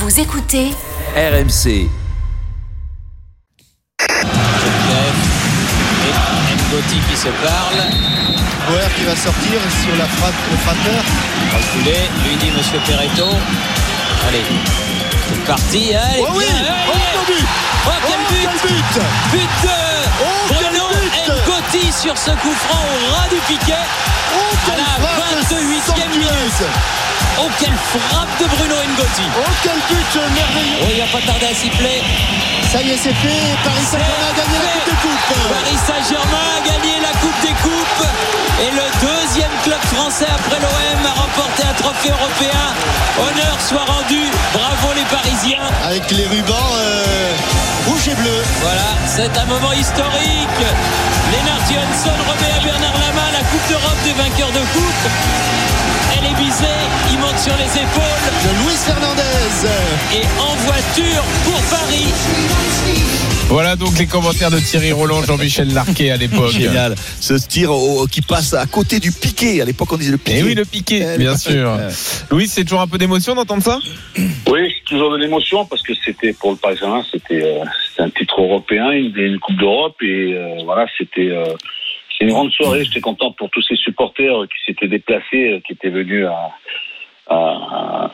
Vous écoutez RMC. Et Ngoti qui se parle. Boer qui va sortir sur la frappe, le frappeur. Reculé, lui dit Monsieur Perretto. Allez, c'est parti. Allez, Oh oui bien, Oh, allez. but Oh, quel Oh, but quel but But de Oh, Bruno Ngoti sur ce coup franc au ras du piquet. Oh, À quelle la frappe 28e minute. Oh, quelle frappe de Bruno Ngoti. Oh, quel but merveilleux Oh, il va pas tarder à siffler. Ça y est, c'est fait. Paris Saint-Germain a gagné la Coupe des Coupes. Paris Saint-Germain a gagné la Coupe des Coupes et le deuxième club français après l'OM a remporté un trophée européen. Honneur soit rendu. Bravo les Parisiens. Avec les rubans euh, rouge et bleu. Voilà, c'est un moment historique. Lennart Johansson remet à Bernard Lama la Coupe d'Europe des vainqueurs de coupe. Elle est visée, il monte sur les épaules De Luis Fernandez. et en voiture pour Paris. Voilà donc les commentaires de Thierry Roland, Jean-Michel Larquet à l'époque. Génial. Ce tir au- qui passe à côté du piqué. À l'époque, on disait le piqué. Et oui, le piqué, Eh, bien sûr. Louis, c'est toujours un peu d'émotion d'entendre ça? Oui, c'est toujours de l'émotion parce que c'était pour le Paris Saint-Germain, c'était euh, un titre européen, une, une Coupe d'Europe et euh, voilà, c'était euh, c'est une grande soirée. J'étais content pour tous ces supporters qui s'étaient déplacés, euh, qui étaient venus à, à-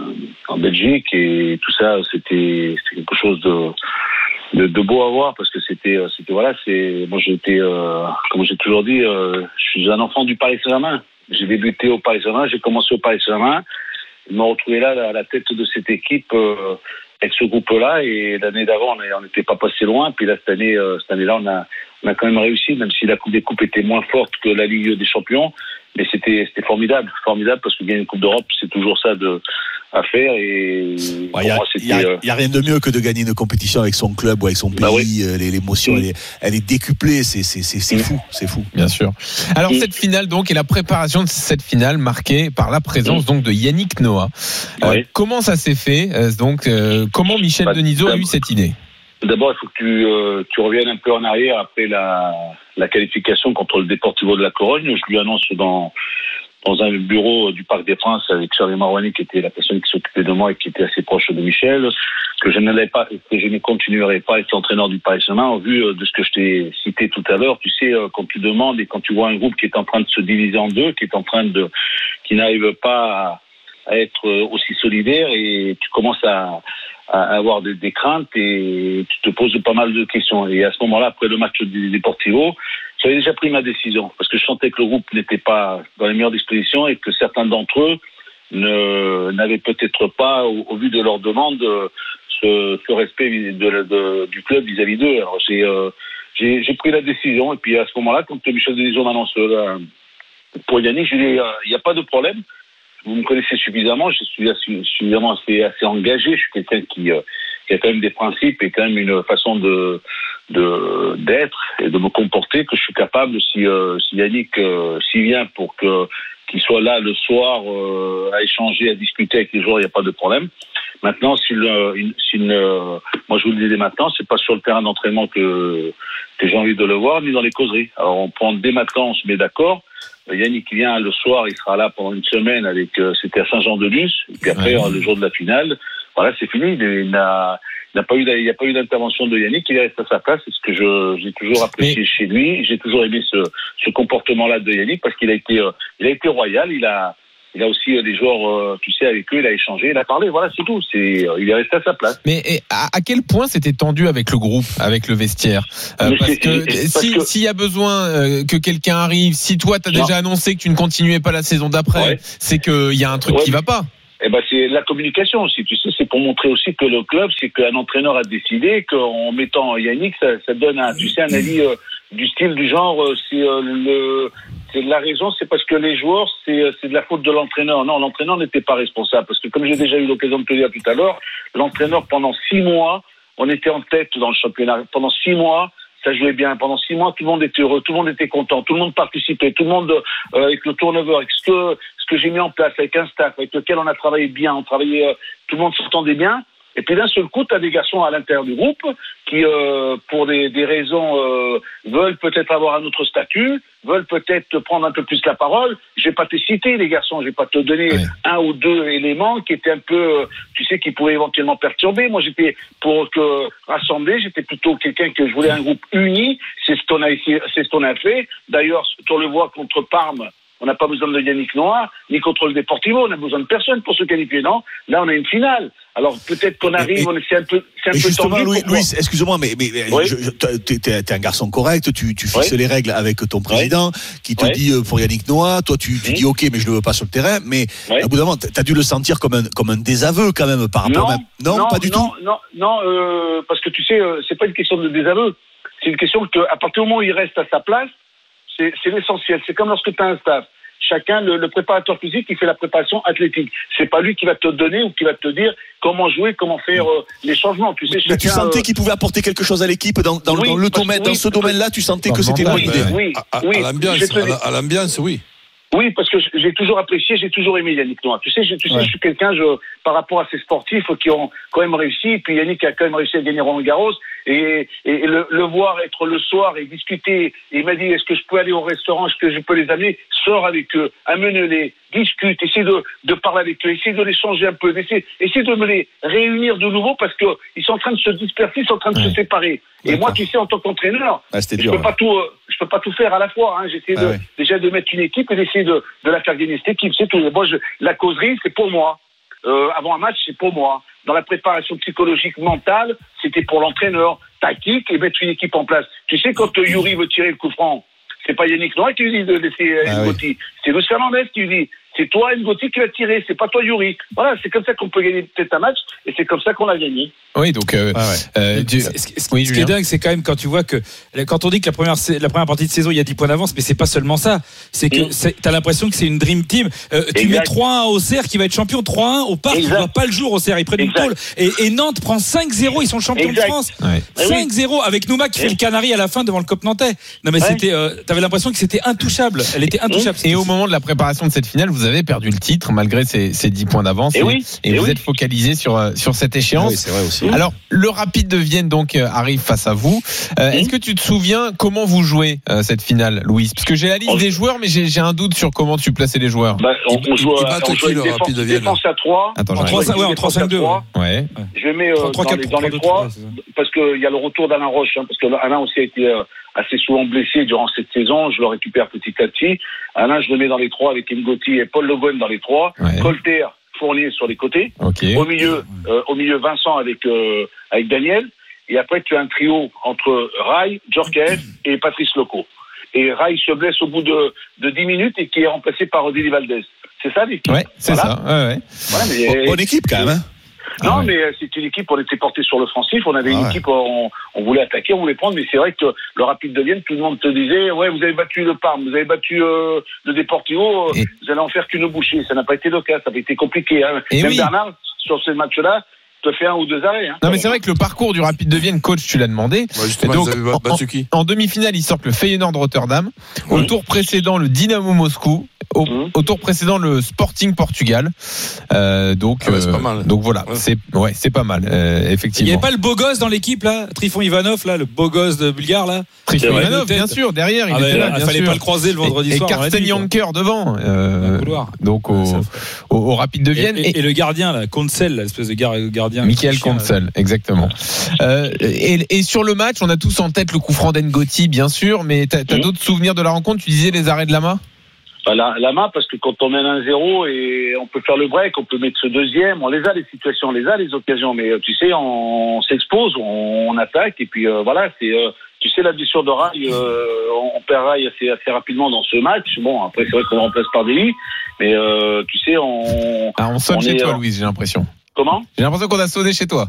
en Belgique et tout ça. C'était quelque chose de, de, beau à voir parce que c'était euh, voilà, c'est moi j'étais euh, comme j'ai toujours dit, je suis un enfant du Paris Saint-Germain. J'ai débuté au Paris Saint-Germain, j'ai commencé au Paris Saint-Germain. Je me retrouvais là à la tête de cette équipe avec ce groupe-là et l'année d'avant on n'était pas passé loin. Puis là cette année, cette année-là on a on a quand même réussi, même si la Coupe des Coupes était moins forte que la Ligue des Champions. Mais c'était formidable, formidable parce que gagner une Coupe d'Europe c'est toujours ça de à faire et Il n'y a, a- euh, a rien de mieux que de gagner une compétition avec son club ou avec son pays. Bah oui. Euh, les- L'émotion, Mm. elle, est, elle est décuplée. C'est fou. C'est fou. Bien sûr. Alors cette finale donc et la préparation de cette finale marquée par la présence donc de Yannick Noah. Euh, comment ça s'est fait Donc euh, comment Michel Bah, Denisot a eu cette idée? D'abord, il faut que tu, euh, tu reviennes un peu en arrière après la, la qualification contre le Deportivo de la Corogne. Je lui annonce dans, dans un bureau du Parc des Princes avec Charlie Marouani, qui était la personne qui s'occupait de moi et qui était assez proche de Michel, que je n'allais pas, que je ne continuerai pas à être l'entraîneur du Paris Saint-Germain au vu euh, de ce que je t'ai cité tout à l'heure. Tu sais, euh, quand tu demandes et quand tu vois un groupe qui est en train de se diviser en deux, qui est en train de, qui n'arrive pas à, à être euh, aussi solidaire et tu commences à, avoir des, craintes et tu te poses pas mal de questions. Et à ce moment-là, après le match du Deportivo, j'avais déjà pris ma décision parce que je sentais que le groupe n'était pas dans les meilleures dispositions et que certains d'entre eux n'avaient peut-être pas, au, vu de leur demande, ce, respect du club vis-à-vis d'eux. Alors j'ai euh, j'ai pris la décision et puis à ce moment-là, quand Michel Denisot m'annonce euh, pour Yannick, je lui ai dit, il n'y a pas de problème. Vous me connaissez suffisamment, je suis assu- suffisamment assez, assez engagé. Je suis quelqu'un qui, euh, qui a quand même des principes et quand même une façon de d'être et de me comporter que je suis capable si euh, si Yannick euh, s'y vient pour que qu'il soit là le soir euh, à échanger, à discuter avec les joueurs, il n'y a pas de problème. Maintenant, il- s'il, euh, moi je vous le dis dès maintenant, c'est pas sur le terrain d'entraînement que que j'ai envie de le voir, ni dans les causeries. Alors on prend dès maintenant, on se met d'accord. Euh, Yannick vient le soir, il sera là pendant une semaine avec, euh, c'était à Saint-Jean-de-Luz, et puis après Ouais. le jour de la finale, voilà, c'est fini. Il, n'a, il n'a pas eu, il n'y a pas eu d'intervention de Yannick, il reste à sa place. C'est ce que je, j'ai toujours apprécié chez lui. J'ai toujours aimé ce, ce comportement-là de Yannick parce qu'il a été, euh, il a été royal. Il a, il a aussi euh, des joueurs, euh, tu sais, avec eux, il a échangé, il a parlé. Voilà, c'est tout. C'est, euh, il est resté à sa place. Mais et, à, à quel point c'était tendu avec le groupe, avec le vestiaire? Euh, Parce que si- s'il y a besoin que quelqu'un arrive, si toi t'as Non. déjà annoncé que tu ne continuais pas la saison d'après, Ouais. c'est qu'il y a un truc Ouais, qui va pas. Eh ben, c'est la communication aussi. Tu sais, c'est pour montrer aussi que le club, c'est qu'un entraîneur a décidé qu'en mettant Yannick, ça, ça donne un, tu sais, un avis euh, du style du genre, euh, c'est euh, le, la raison, c'est parce que les joueurs, c'est, euh, c'est de la faute de l'entraîneur. Non, l'entraîneur n'était pas responsable parce que comme j'ai déjà eu l'occasion de te dire tout à l'heure, l'entraîneur pendant six mois, on était en tête dans le championnat. Pendant six mois, ça jouait bien. Pendant six mois, tout le monde était heureux, tout le monde était content, tout le monde participait, tout le monde euh, avec le turnover, avec ce que ce que j'ai mis en place, avec un staff avec lequel on a travaillé bien, on travaillait, euh, tout le monde s'entendait bien. Et puis d'un seul coup, tu as des garçons à l'intérieur du groupe qui, euh, pour des, des raisons, euh, veulent peut-être avoir un autre statut, veulent peut-être prendre un peu plus la parole. Je vais pas te citer, les garçons, je vais pas te donner un ou deux éléments qui étaient un peu, euh, tu sais, qui pouvaient éventuellement perturber. Moi, j'étais pour que rassembler, j'étais plutôt quelqu'un que je voulais un groupe uni. C'est ce qu'on a essayé- c'est ce qu'on a fait. D'ailleurs, on le voit contre Parme. On n'a pas besoin de Yannick Noah, ni contre le Deportivo. On n'a besoin de personne pour se qualifier, non? Là, on a une finale. Alors peut-être qu'on arrive, c'est un peu, c'est un Et peu justement. Louis, excuse-moi, mais, Oui. t'es- t'es un garçon correct, tu, tu fixes Oui. les règles avec ton président qui te dit euh, pour Yannick Noah, toi tu, tu dis ok, mais je le veux pas sur le terrain, mais à bout d'un moment, t'as dû le sentir comme un, comme un désaveu quand même par rapport non, à. Non, pas du non, tout. Non, non, euh, parce que tu sais, euh, c'est pas une question de désaveu. C'est une question que, à partir du moment où il reste à sa place, c'est c'est l'essentiel. C'est comme lorsque tu as un staff. Chacun, le, le préparateur physique, il fait la préparation athlétique. C'est pas lui qui va te donner ou qui va te dire comment jouer, comment faire euh, les changements. Tu sais, Mais tu sentais euh, qu'il pouvait apporter quelque chose à l'équipe dans, dans, Oui, dans le domaine, oui, dans ce domaine-là, tu sentais que c'était une bonne idée. oui, À, oui. à l'ambiance, oui. Oui, parce que j'ai toujours apprécié, j'ai toujours aimé Yannick Noah. Tu sais, je, tu sais, Ouais. je suis quelqu'un, je, par rapport à ces sportifs qui ont quand même réussi, et puis Yannick a quand même réussi à gagner Roland Garros, et, et le, le voir être le soir et discuter, et il m'a dit, est-ce que je peux aller au restaurant, est-ce que je peux les amener, sors avec eux, amène-les, discute, essaie de, de parler avec eux, essaie de les changer un peu, essaie, essaie de me les réunir de nouveau, parce que ils sont en train de se disperser, ils sont en train de Ouais. se séparer. Et moi, tu sais, en tant qu'entraîneur, Ah, je dur. peux pas tout, euh, je peux pas tout faire à la fois. Hein. J'essaie Ah de, ouais. déjà de mettre une équipe et d'essayer de, de la faire gagner cette équipe. C'est tout. Moi, je, la causerie, c'est pour moi. Euh, avant un match, c'est pour moi. Dans la préparation psychologique mentale, c'était pour l'entraîneur. Tactique et mettre une équipe en place. Tu sais, quand euh, Yuri veut tirer le coup franc, c'est pas Yannick Noah qui lui dit de laisser euh, Ah. C'est Luis Fernandez qui lui dit. C'est toi, Ngoti, qui va tirer. C'est pas toi, Yuri. Voilà, c'est comme ça qu'on peut gagner peut-être un match et c'est comme ça qu'on a gagné. Oui, donc. euh, Ah ouais. euh, Ce, ce- ce- Oui, ce qui est dingue, c'est quand même quand tu vois que quand on dit que la première la partie de saison il y a 10 points d'avance, mais c'est pas seulement ça. C'est que Mm. c'est- t'as l'impression que c'est une dream team. Euh, tu Exact. mets 3-1 au CER qui va être champion 3-1 au parc, Exact. voit pas le jour au CER, ils prennent une tôle et, et Nantes prend 5-0, ils sont champions Exact. de France. ouais. Eh oui. 5-0 avec Nouma qui fait Eh. le canari à la fin devant le Cop Nantais. Non mais Ouais. c'était, euh, t'avais l'impression que c'était intouchable. Elle était intouchable. Et au moment de la préparation de cette finale, vous avez perdu le titre malgré ces, ces 10 points d'avance. Eh oui. Et Eh vous oui. êtes focalisé sur, euh, sur cette échéance. oui, c'est vrai aussi. Alors, le Rapide de Vienne donc euh, arrive face à vous. Euh, Est-ce que tu te souviens comment vous jouez euh, cette finale, Louise? Parce que j'ai la liste On- des joueurs, mais j'ai un doute sur comment tu plaçais les joueurs. Bah, on, on joue, à- on joue avec le défense, Rapide de Vienne défense à 3. Attends, En j'arrive. 3-5, ouais, 3-5-2. trois. Ouais. Je mets euh, 3 dans, les, dans les trois, parce qu'il y a le retour d'Alain Roche, hein, parce que Alain aussi a été euh, assez souvent blessé durant cette saison. Je le récupère petit à petit. Alain, je le mets dans les trois avec Ngoti et Paul Le Guen dans les trois. Ouais. Colter, Fournier sur les côtés. Au milieu, euh, au milieu Vincent avec euh, avec Daniel. Et après, tu as un trio entre Rai, Djorkaeff et Patrice Loco. Et Rai se blesse au bout de, de 10 minutes et qui est remplacé par Odili Valdez. C'est ça l'équipe? Ouais, c'est Voilà. ça. Ouais, ouais. Voilà, mais- Bonne équipe quand même. Hein non, Ah ouais. mais euh, c'est une équipe, on était porté sur l'offensif, on avait Ah une ouais. équipe, on, on voulait attaquer, on voulait prendre, mais c'est vrai que le Rapide de Vienne, tout le monde te disait, ouais, vous avez battu le Parme, vous avez battu euh, le Deportivo, euh, Et- vous allez en faire qu'une bouchée. Ça n'a pas été le cas, ça a été compliqué. Hein. Et Même oui. Bernard, sur ce match-là, te fait un ou deux arrêts. Hein, Non, mais c'est vrai que le parcours du Rapide de Vienne, coach, tu l'as demandé. Bah, justement, Et donc, avaient en- En demi-finale, ils sortent le Feyenoord de Rotterdam. Au tour précédent, le Dynamo Moscou. Au, Mhm. au tour précédent, le Sporting Portugal. Euh, donc, Ah ouais, c'est euh, pas mal. donc voilà, Ouais. c'est ouais, c'est pas mal, euh, Il n'y effectivement. avait pas le beau gosse dans l'équipe là, Trifon Ivanov là, le beau gosse de Bulgare là. Trifon. Ivanov, bien sûr, derrière, il Ah, était là, bien fallait sûr. pas le croiser le vendredi et, soir. Et on l'a Karsten. Janker devant, euh, Dans le couloir. donc au, Rapide de Et, Vienne. et- et le gardien là, Koncel, l'espèce de gar- gardien. Michael. Koncel, exactement. Euh, et, et sur le match, on a tous en tête le coup franc d'Engoti, bien sûr, mais t'as as, Mhm. d'autres souvenirs de la rencontre? Tu disais les arrêts de Lama? Bah, la, la main, parce que quand on mène un 0 et on peut faire le break, on peut mettre ce deuxième, on les a les situations, on les a les occasions, mais euh, tu sais, on, on s'expose, on, on attaque, et puis euh, voilà, c'est, euh, tu sais, la blessure de Rail, euh, on, perd Rail assez, assez rapidement dans ce match. Bon, après, c'est vrai qu'on remplace par Deli, mais euh, tu sais, on. ah, On sonne On chez est, toi, euh, Louise, j'ai l'impression. Comment? J'ai l'impression qu'on a sonné chez toi.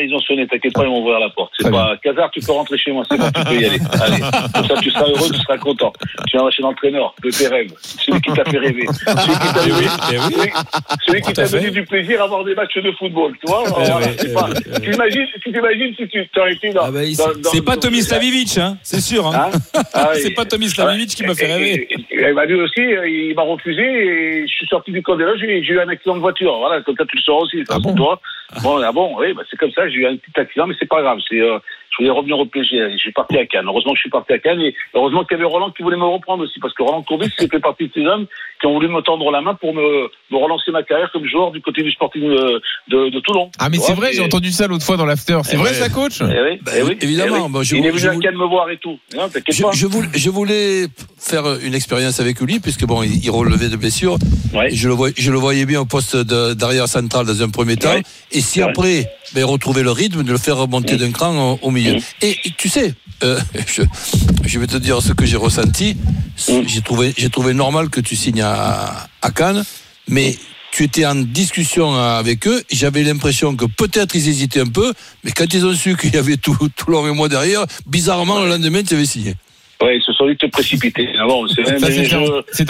Ils ont sonné, t'inquiète pas, ils vont ouvrir la porte. C'est pas Casar, tu peux rentrer chez moi, c'est bon, tu peux y aller. Allez, comme ça tu seras heureux, tu seras content. Tu viendras chez l'entraîneur de tes rêves, celui qui t'a fait rêver, celui qui t'a Eh donné, oui, eh oui. celui, celui qui t'a donné du plaisir à voir des matchs de football, tu vois. Eh Voilà, oui, c'est pas- oui, oui. Tu imagines, tu t'imagines si tu t'aurais été dans. Ah bah, il- dans- dans- c'est pas Tommy Slavievich, hein, c'est sûr. Hein. Hein Ah oui. c'est pas Tommy Slavievich qui m'a fait rêver. et- bah, lui aussi, euh, il m'a refusé et je suis sorti du camp des loges, j'ai j'ai eu un accident de voiture. Voilà, comme ça tu le sauras aussi. Ah bon tu vois. Bon, ah bon, oui, bah, c'est comme ça, j'ai eu un petit accident, mais c'est pas grave. C'est, euh, je voulais revenir au PSG. Je suis parti à Cannes. Heureusement que je suis parti à Cannes et heureusement qu'il y avait Roland qui voulait me reprendre aussi parce que Roland Courbis, fait partie de ces hommes qui ont voulu me tendre la main pour me, me relancer ma carrière comme joueur du côté du Sporting de, de, de Toulon. Ah, mais c'est vrai, j'ai entendu ça l'autre fois dans l'after. C'est Eh vrai ouais. ça, coach Eh oui, Bah, eh oui, évidemment, eh oui. je- il est venu à Cannes me voir et tout. Non, t'inquiète Je, pas. je voulais, je voulais faire une expérience avec lui, puisque bon, il, il relevait de blessures. Ouais. Je le, voyais, je le voyais bien au poste d'arrière central dans un premier temps. Ouais. Et si après, ben, retrouver le rythme, de le faire remonter d'un cran au, au milieu. Mm. Et, et tu sais, euh, je, je vais te dire ce que j'ai ressenti. Mm. J'ai trouvé, j'ai trouvé normal que tu signes à, à Cannes, mais tu étais en discussion avec eux. J'avais l'impression que peut-être ils hésitaient un peu, mais quand ils ont su qu'il y avait tout, tout l'or et moi derrière, bizarrement, le lendemain, tu avais signé. Ouais, ils se sont dit de te précipiter. Ah c'est Ça,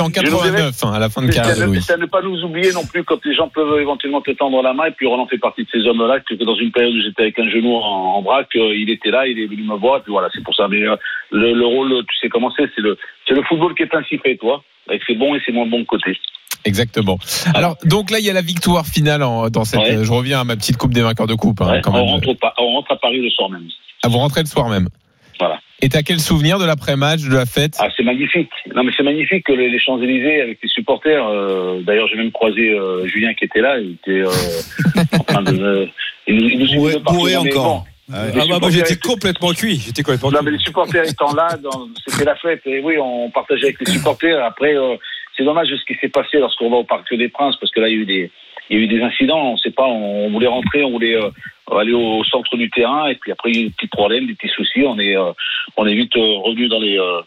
en, dirais- 89, hein, à la fin de carrière à, ne, Louis. c'est à ne pas nous oublier non plus quand les gens peuvent éventuellement te tendre la main et puis Roland fait partie de ces hommes-là que, dans une période où j'étais avec un genou en, en braque, il était là, il est venu me voir et puis voilà, c'est pour ça. Mais euh, le, le rôle, tu sais comment c'est, c'est le, le football qui est ainsi fait, toi, avec ses bons et ses moins bons côtés. Exactement. Alors, donc là, il y a la victoire finale en- dans cette. Ouais. euh, Je reviens à ma petite coupe des vainqueurs de coupe, hein, Ouais, quand on, même. rentre au on rentre à Paris le soir même. À vous rentrer le soir même. Voilà. Et t'as quel souvenir de l'après-match, de la fête? Ah, c'est magnifique. Non, mais c'est magnifique que les, Champs-Élysées avec les supporters. euh, D'ailleurs, j'ai même croisé euh, Julien qui était là. Il était euh, en train de. Il, nous- il nous suivait Bourré- bourré encore. bon, Ah Ah bah, moi j'étais complètement cuit. J'étais complètement Non, cuit. mais les supporters étant là, c'était la fête. Et oui, on partageait avec les supporters. Après, euh, c'est dommage ce qui s'est passé lorsqu'on va au Parc des Princes, parce que là, il y a eu des, il y a eu des incidents. On sait pas, on, voulait rentrer, on voulait euh, aller au centre du terrain, et puis après, il y a eu des petits problèmes, des petits soucis. On est, euh, on est vite euh, revenu dans les, euh,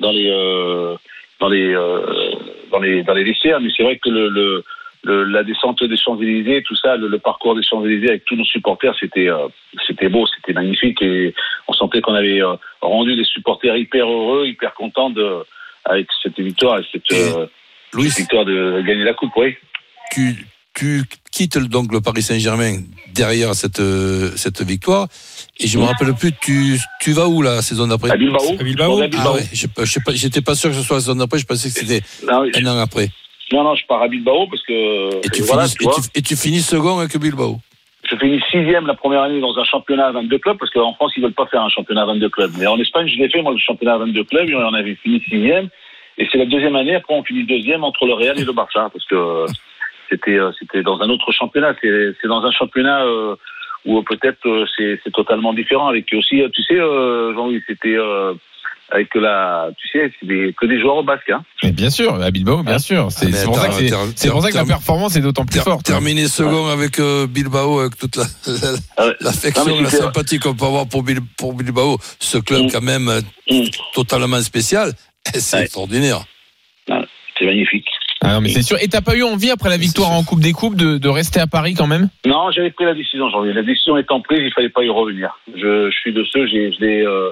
dans les, euh, dans les, euh, dans les, dans les vestiaires. Mais c'est vrai que le, le, le- la descente des Champs-Élysées, tout ça, le, le parcours des Champs-Élysées avec tous nos supporters, c'était, euh, c'était beau, c'était magnifique, et on sentait qu'on avait euh, rendu des supporters hyper heureux, hyper contents de, avec cette victoire, et cette, Et euh, Louis, cette victoire de gagner la coupe, oui. tu, tu quittes donc le Paris Saint-Germain derrière cette, euh, cette victoire. Et je me rappelle plus, tu, tu vas où la saison d'après? À Bilbao. À Ah Bilbao. ouais, je, je j'étais pas sûr que ce soit la saison d'après, je pensais que c'était Non, un an après. non, non, je pars à Bilbao parce que Et tu, voilà, finis, tu et, vois, tu, et tu finis second avec Bilbao? je finis sixième la première année dans un championnat à 22 clubs parce qu'en France ils veulent pas faire un championnat à 22 clubs. Mais en Espagne je l'ai fait moi le championnat à 22 clubs et on avait fini sixième. Et c'est la deuxième année après on finit deuxième entre le Real et le Barça parce que euh, c'était euh, c'était dans un autre championnat. C'est c'est dans un championnat euh, où peut-être euh, c'est c'est totalement différent avec aussi tu sais euh, Jean-Louis c'était euh, avec la tu sais c'est des, que des joueurs au basque hein. Mais bien sûr, à Bilbao, bien sûr. C'est Ah, c'est pour, ça que c'est- pour ça que la performance est d'autant plus forte. terminer second avec euh, Bilbao, avec toute la, la- Ah ouais. l'affection, mais la c'était- sympathie qu'on peut avoir pour, Bil- pour Bilbao, ce club Mm. quand même Mm. totalement spécial, c'est Ouais. extraordinaire. C'est magnifique. Ah non, mais c'est sûr. Et t'as pas eu envie, après la victoire en Coupe des Coupes, de, de rester à Paris quand même? Non, j'avais pris la décision, Jean-Louis. La décision étant prise, il fallait pas y revenir. Je, je suis de ceux, j'ai, l'ai euh,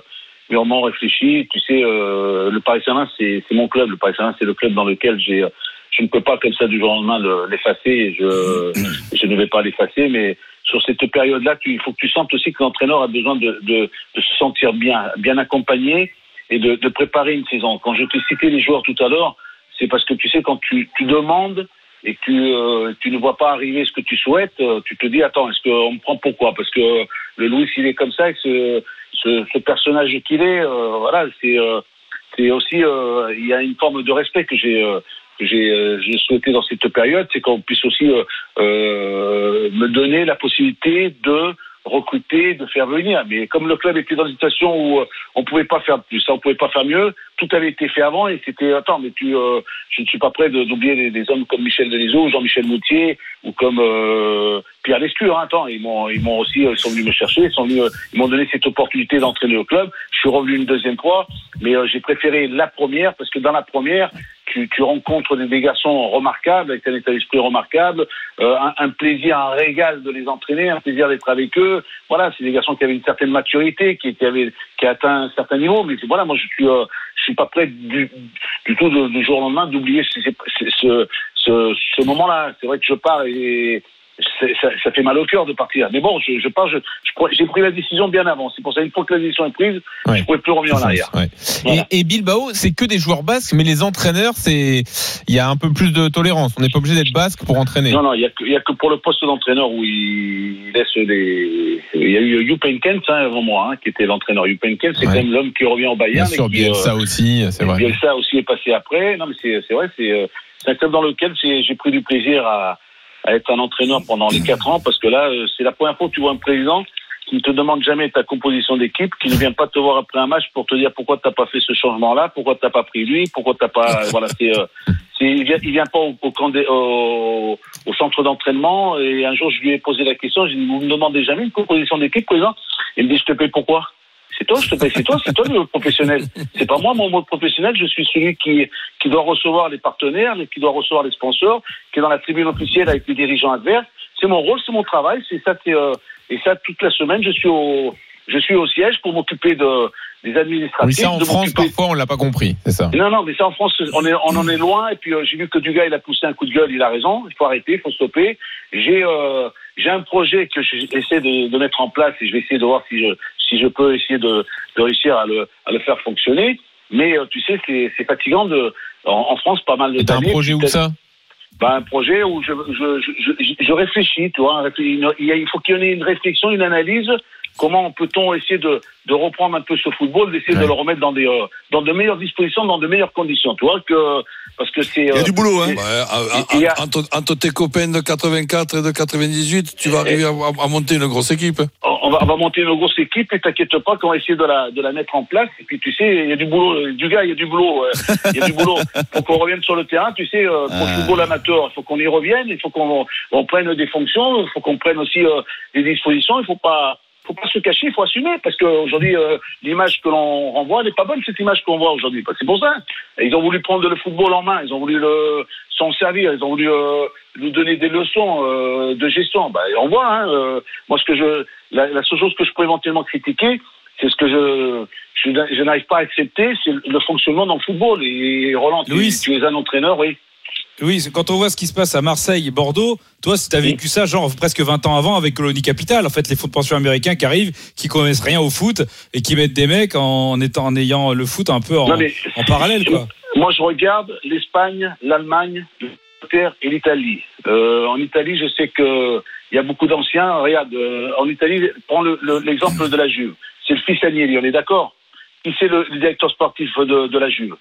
mûrement réfléchi. Tu sais, euh, le Paris Saint-Germain, c'est, mon club. Le Paris Saint-Germain, c'est le club dans lequel j'ai, euh, je ne peux pas comme ça du jour au lendemain le- l'effacer. Je, je ne vais pas l'effacer, mais sur cette période-là, il faut que tu sentes aussi que l'entraîneur a besoin de, de, de se sentir bien, bien accompagné et de, de préparer une saison. Quand je te citais les joueurs tout à l'heure, c'est parce que tu sais quand tu, tu demandes et tu, euh, tu ne vois pas arriver ce que tu souhaites, euh, tu te dis attends, est-ce qu'on me prend pourquoi Parce que le Louis il est comme ça, et ce, ce, ce personnage qu'il est, euh, voilà, c'est euh, c'est aussi euh, il y a une forme de respect que j'ai que j'ai euh, souhaité dans cette période, c'est qu'on puisse aussi euh, me donner la possibilité de recruter, de faire venir. Mais comme le club était dans une situation où euh, on pouvait pas faire plus, ça, on pouvait pas faire mieux, tout avait été fait avant et c'était attends, mais tu, euh, je ne suis pas prêt d'oublier des, des hommes comme Michel Denisot, Jean-Michel Moutier ou comme euh, Pierre Lescure. Hein, attends, ils m'ont, ils m'ont aussi, euh, ils sont venus me chercher, ils sont venus, euh, ils m'ont donné cette opportunité d'entraîner le club. Je suis revenu une deuxième fois, mais euh, j'ai préféré la première parce que dans la première, tu, rencontres des, garçons remarquables, avec un état d'esprit remarquable, euh, un, plaisir, un régal de les entraîner, un plaisir d'être avec eux. Voilà, c'est des garçons qui avaient une certaine maturité, qui, qui avaient, qui atteint un certain niveau. Mais voilà, moi je suis, euh, suis pas prêt du, tout du jour au lendemain d'oublier ce, ce, moment-là. C'est vrai que je pars et ça, ça fait mal au cœur de partir. Mais bon, je, je pars, je, je crois- j'ai pris la décision bien avant. C'est pour ça une fois que la décision est prise, Ouais. je ne pouvais plus revenir en arrière. Ouais. Voilà. Et, et Bilbao, c'est que des joueurs basques, mais les entraîneurs, c'est il y a un peu plus de tolérance. On n'est pas obligé d'être basque pour entraîner. Non, non, il y a, que- a pour le poste d'entraîneur où il laisse les. Il y a eu Jupp Heynckes hein, avant moi, hein, qui était l'entraîneur. Jupp Heynckes, c'est Ouais. quand même l'homme qui revient au Bien Bayern. sûr, et qui, euh, Bielsa aussi, c'est vrai. Bielsa aussi est passé après. Non, mais c'est vrai, c'est euh, c'est un club dans lequel j'ai pris du plaisir à, à être un entraîneur pendant les quatre ans, parce que là, euh, c'est la première fois que tu vois un président qui ne te demande jamais ta composition d'équipe, qui ne vient pas te voir après un match pour te dire pourquoi t'as pas fait ce changement-là, pourquoi t'as pas pris lui, pourquoi t'as pas, voilà, c'est, euh, c'est, il vient, vient pas au, centre d'entraînement. Et un jour, je lui ai posé la question, j'ai dit, vous me demandez jamais une composition d'équipe, président? Il me dit, je te paye pourquoi? C'est toi, je te paye, c'est toi, c'est toi le professionnel. C'est pas moi, mon mode professionnel, je suis celui qui, qui doit recevoir les partenaires, qui doit recevoir les sponsors, qui est dans la tribune officielle avec les dirigeants adverses. C'est mon rôle, c'est mon travail, c'est ça, euh, et ça, toute la semaine, je suis au, je suis au siège pour m'occuper de, des administratifs. Oui, ça en France, parfois, on l'a pas compris, c'est ça. non, non, mais ça en France, on, est, on en est loin. Et puis euh, j'ai vu que du gars, il a poussé un coup de gueule, il a raison. Il faut arrêter, il faut stopper. J'ai euh, j'ai un projet que j'essaie de, de mettre en place et je vais essayer de voir si je si je peux essayer de, de réussir à le à le faire fonctionner. Mais euh, tu sais, c'est c'est fatigant de en, en France pas mal de t'as un projet où ça? Bah, un projet où je, je, je, je, je réfléchis, tu vois. Il faut qu'il y ait une réflexion, une analyse. Comment peut-on essayer de, de reprendre un peu ce football, d'essayer Ouais. de le remettre dans des euh, dans de meilleures dispositions, dans de meilleures conditions, tu vois que parce que c'est Il y a euh, du boulot, hein. A- entre, entre tes copains de 84 et de 98, tu vas arriver à, à monter une grosse équipe. on va, on va monter une grosse équipe et t'inquiète pas qu'on va essayer de la, de la mettre en place. Et puis tu sais, il y a du boulot, du gars, il y a du boulot, euh, il y a du boulot. Faut qu'on revienne sur le terrain, tu sais, euh, pour le football amateur, il faut qu'on y revienne, il faut qu'on on prenne des fonctions, il faut qu'on prenne aussi euh, des dispositions, il faut pas faut pas se cacher, il faut assumer, parce qu'aujourd'hui, euh, l'image que l'on renvoie n'est pas bonne, cette image qu'on voit aujourd'hui. Bah, C'est pour ça. Et ils ont voulu prendre le football en main, ils ont voulu le, s'en servir, ils ont voulu euh, nous donner des leçons euh, de gestion. Bah, on voit, hein, euh, moi, ce que je, la, la seule chose que je peux éventuellement critiquer, c'est ce que je, je, je n'arrive pas à accepter, c'est le fonctionnement dans le football. Et Roland, tu, tu es un entraîneur, oui. Oui, quand on voit ce qui se passe à Marseille et Bordeaux, toi, si tu as vécu ça, genre presque 20 ans avant avec Colonie Capital, en fait, les foot pensions américains qui arrivent, qui connaissent rien au foot et qui mettent des mecs en étant en ayant le foot un peu en, Non, mais- en parallèle, quoi. Moi, je regarde l'Espagne, l'Allemagne, l'Angleterre et l'Italie. Euh, en Italie, je sais que il y a beaucoup d'anciens. Regarde, euh, en Italie, prends le- le- l'exemple de la Juve. C'est le fils Agnelli, on est d'accord? Qui c'est le, le directeur sportif de, de la Juve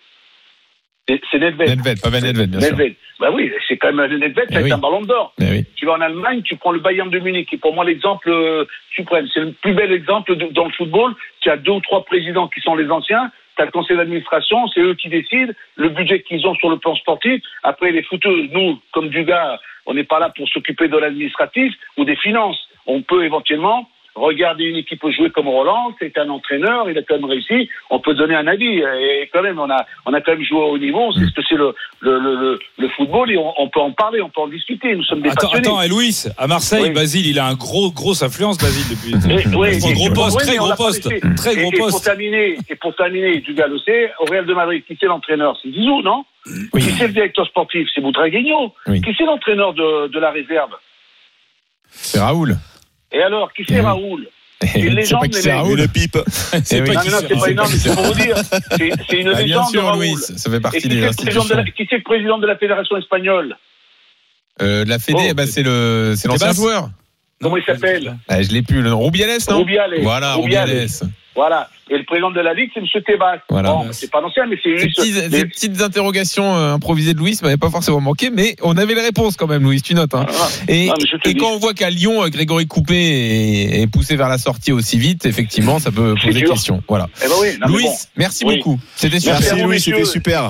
C'est c'est Nedved. Nedved, pas Ben Nedved, bien sûr. Nedved. Bah oui, c'est quand même Nedved, Eh a été oui. un ballon d'or. Mais oui. Tu vas en Allemagne, tu prends le Bayern de Munich, qui est pour moi l'exemple euh, suprême. C'est le plus bel exemple de- dans le football. Tu as deux ou trois présidents qui sont les anciens. Tu as le conseil d'administration, c'est eux qui décident le budget qu'ils ont sur le plan sportif. Après, les footeux, nous, comme du gars, on n'est pas là pour s'occuper de l'administratif ou des finances. On peut éventuellement regarder une équipe jouer comme Roland, c'est un entraîneur, il a quand même réussi, on peut donner un avis. Et quand même, on a, on a quand même joué au haut niveau, on sait ce que c'est le, le, le, football et on, on peut en parler, on peut en discuter. Nous sommes des Attends, passionnés. attends, et Louis, à Marseille, Oui. Basile, il a un gros, grosse influence, Basile, depuis. Et- oui, Gros, et- gros poste, oui, très gros poste, très Et- gros et pour poste. terminer, et pour terminer, du gars le sait, au Real de Madrid, qui c'est l'entraîneur? C'est Zizou, non? Oui. Qui c'est le directeur sportif? C'est Boutragueño. Oui. Qui c'est l'entraîneur de, de la réserve? C'est Raoul. Et alors, qui c'est Eh. Raoul C'est une légende, les c'est mecs. Raoul. Une pipe. C'est Eh oui. pas Non, non, c'est, c'est pas énorme, mais c'est pour vous dire. C'est c'est une Ah, bien légende de sûr, Raoul. Louis, ça fait partie qui des c'est le président de la- institutions. qui c'est le président de la fédération espagnole Euh, la Fédé, Oh. eh ben, c'est le, c'est l'ancien joueur. Comment il s'appelle Ah, je l'ai plus, le nom. Rubiales, non Rubiales. Voilà, Rubiales. Rubiales. Voilà. Et le président de la Ligue, c'est M. Tebas. Voilà. Bon, c'est pas l'ancien, mais c'est petits- ce- ces petites interrogations euh, improvisées de Louis m'avaient pas forcément manqué, mais on avait les réponses quand même, Louis, tu notes. Hein. Ah, Et, Non, te et quand on voit qu'à Lyon, euh, Grégory Coupé est, est poussé vers la sortie aussi vite, effectivement, ça peut poser question. Voilà. Eh ben oui, non, Louis, bon. merci Oui. beaucoup. C'était Merci super. vous, Louis, c'était super.